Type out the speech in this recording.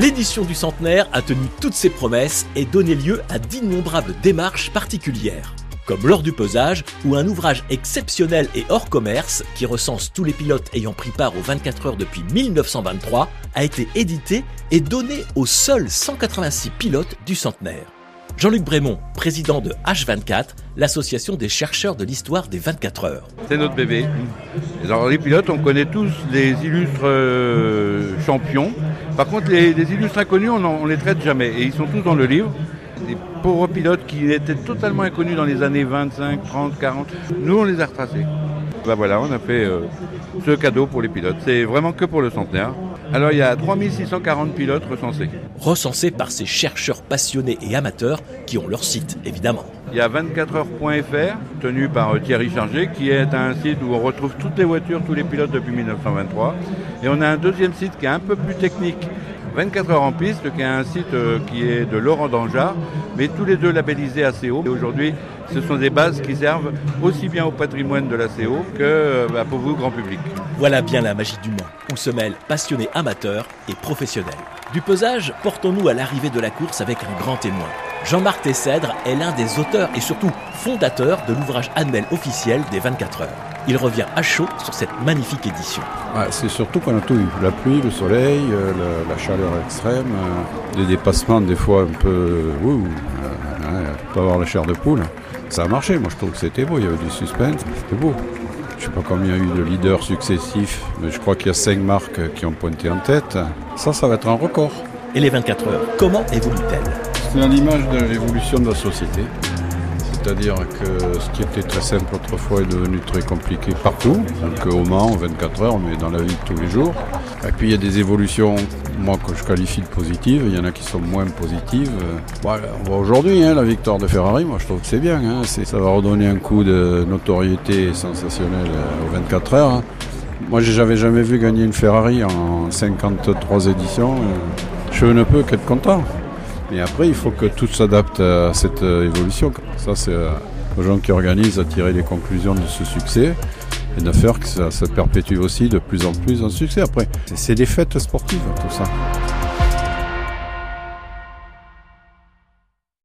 L'édition du centenaire a tenu toutes ses promesses et donné lieu à d'innombrables démarches particulières comme lors du pesage, ou un ouvrage exceptionnel et hors commerce, qui recense tous les pilotes ayant pris part aux 24 heures depuis 1923, a été édité et donné aux seuls 186 pilotes du centenaire. Jean-Luc Brémond, président de H24, l'association des chercheurs de l'histoire des 24 heures. C'est notre bébé. Alors les pilotes, on connaît tous les illustres euh, champions. Par contre, les, illustres inconnus, on ne les traite jamais. Et ils sont tous dans le livre des pauvres pilotes qui étaient totalement inconnus dans les années 25, 30, 40. Nous, on les a retracés. Ben voilà, on a fait euh, ce cadeau pour les pilotes. C'est vraiment que pour le centenaire. Alors il y a 3640 pilotes recensés. Recensés par ces chercheurs passionnés et amateurs qui ont leur site, évidemment. Il y a 24heures.fr, tenu par euh, Thierry Chargé, qui est un site où on retrouve toutes les voitures, tous les pilotes depuis 1923. Et on a un deuxième site qui est un peu plus technique, 24 heures en piste, qui est un site euh, qui est de Laurent Dangeard, mais tous les deux labellisés ACO. Et aujourd'hui, ce sont des bases qui servent aussi bien au patrimoine de l'ACO que euh, bah, pour vous, grand public. Voilà bien la magie du Mans, où se mêlent passionnés amateurs et professionnels. Du pesage, portons-nous à l'arrivée de la course avec un grand témoin. Jean-Marc Tessèdre est l'un des auteurs et surtout fondateurs de l'ouvrage annuel officiel des 24 heures. Il revient à chaud sur cette magnifique édition. Ah, c'est surtout qu'on a tout eu. La pluie, le soleil, euh, la, chaleur extrême, euh, des dépassements des fois un peu... Ouh, euh, peut avoir la chair de poule. Ça a marché, moi je trouve que c'était beau, il y avait du suspense, c'était beau. Je ne sais pas combien il y a eu de leaders successifs, mais je crois qu'il y a cinq marques qui ont pointé en tête. Ça, ça va être un record. Et les 24 heures, comment évoluent-elles? C'est à l'image de l'évolution de la société. C'est-à-dire que ce qui était très simple autrefois est devenu très compliqué partout. Donc au Mans, 24 heures, mais dans la vie de tous les jours. Et puis il y a des évolutions, moi que je qualifie de positives, il y en a qui sont moins positives. Voilà, on voit aujourd'hui hein, la victoire de Ferrari, moi je trouve que c'est bien. Hein. ça va redonner un coup de notoriété sensationnelle aux 24 heures. Hein. Moi j'avais jamais vu gagner une Ferrari en 53 éditions. Je ne peux qu'être content. Mais après, il faut que tout s'adapte à cette euh, évolution. Ça, c'est euh, aux gens qui organisent à tirer les conclusions de ce succès et de faire que ça se perpétue aussi de plus en plus en succès. Après, c'est des fêtes sportives, tout ça.